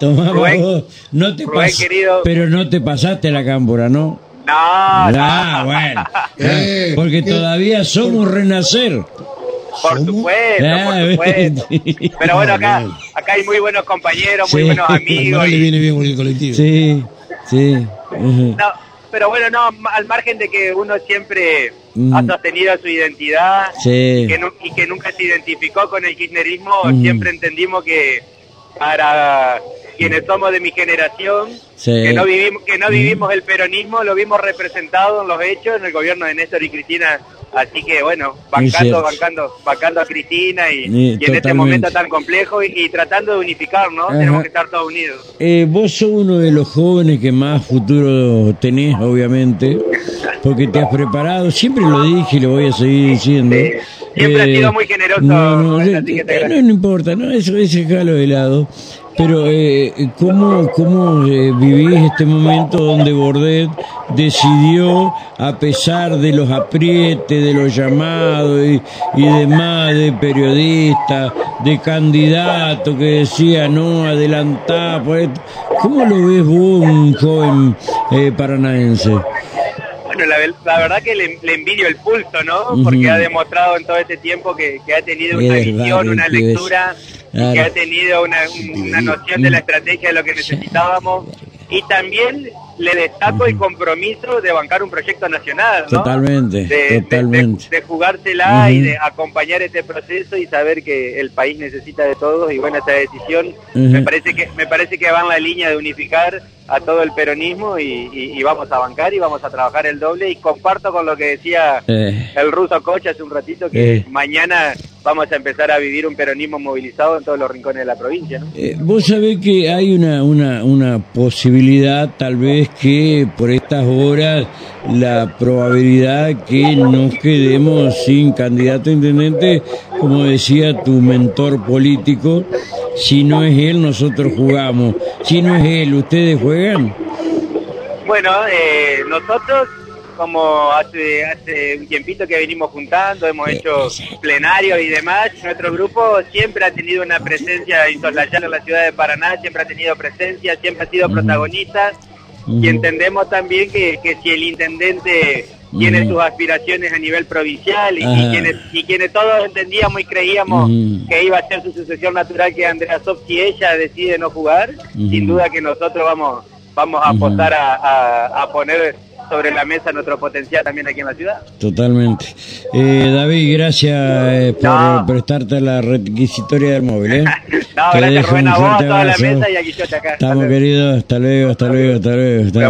Tomá Rubén, vos. No te Rubén, pas- querido. Pero no te pasaste la cámpora, ¿no? No, Ah, no. bueno. Eh, Porque ¿qué? todavía somos renacer. Por supuesto, Ah, por supuesto. sí. Pero bueno, acá, acá hay muy buenos compañeros, muy Sí. buenos Al amigos. Mar le y- viene bien con el colectivo. Sí, sí. No, pero bueno, no, al margen de que uno siempre Mm. ha sostenido su identidad Sí. que nu- y que nunca se identificó con el kirchnerismo, Mm. siempre entendimos que para quienes somos de mi generación, Sí. que no vivimos que no vivimos el peronismo, lo vimos representado en los hechos en el gobierno de Néstor y Cristina. Así que bueno, bancando, bancando, bancando a Cristina y, en este momento tan complejo y, y tratando de unificar, ¿no? Ajá. Tenemos que estar todos unidos. Eh, vos sos uno de los jóvenes que más futuro tenés, obviamente, porque te has preparado, siempre lo dije y lo voy a seguir diciendo. Sí. Siempre has sido muy generoso, No, no, te eh, agradezco. no, no importa, no, eso es dejarlo de lado. Pero, eh, ¿cómo, cómo eh, vivís este momento donde Bordet decidió, a pesar de los aprietes, de los llamados y, y demás, de periodistas, de candidatos que decía no, adelantá, esto"? ¿cómo lo ves vos, un joven eh, paranaense? Bueno, la, la verdad que le, le envidio el pulso, ¿no? Porque ha demostrado en todo este tiempo que, que ha tenido una visión, una lectura, claro. que ha tenido una, una noción de la estrategia de lo que necesitábamos. Y también le destaco el compromiso de bancar un proyecto nacional, ¿no? Totalmente, de, totalmente. de- de jugársela y de acompañar este proceso y saber que el país necesita de todos y bueno esta decisión me parece que me parece que va en la línea de unificar a todo el peronismo y, y- y vamos a bancar y vamos a trabajar el doble y comparto con lo que decía Eh, el ruso Cocha hace un ratito que Eh. mañana vamos a empezar a vivir un peronismo movilizado en todos los rincones de la provincia ¿no? Eh, vos sabés que hay una, una, una posibilidad, tal vez que por estas horas, la probabilidad que nos quedemos sin candidato a intendente, como decía tu mentor político, si no es él, nosotros jugamos. Si no es él, ¿ustedes juegan? Bueno, eh, nosotros, como hace, hace un tiempito que venimos juntando, hemos hecho plenarios y demás, nuestro grupo siempre ha tenido una presencia insoslayable en la ciudad de Paraná, siempre ha tenido presencia, siempre ha sido protagonista y entendemos también que, que si el intendente tiene sus aspiraciones a nivel provincial y, quienes, y quienes todos entendíamos y creíamos que iba a ser su sucesión natural que Andrea Sof, si ella decide no jugar, sin duda que nosotros vamos vamos a apostar a, a- a poner sobre la mesa nuestro potencial también aquí en la ciudad. Totalmente. Eh, David, gracias eh, por No. prestarte la requisitoria del móvil. ¿eh? No, Te gracias dejo Rubén un a vos, a fuerte toda la abrazo. mesa y a Guillote acá. Estamos queridos, hasta luego, hasta luego, hasta luego. Hasta.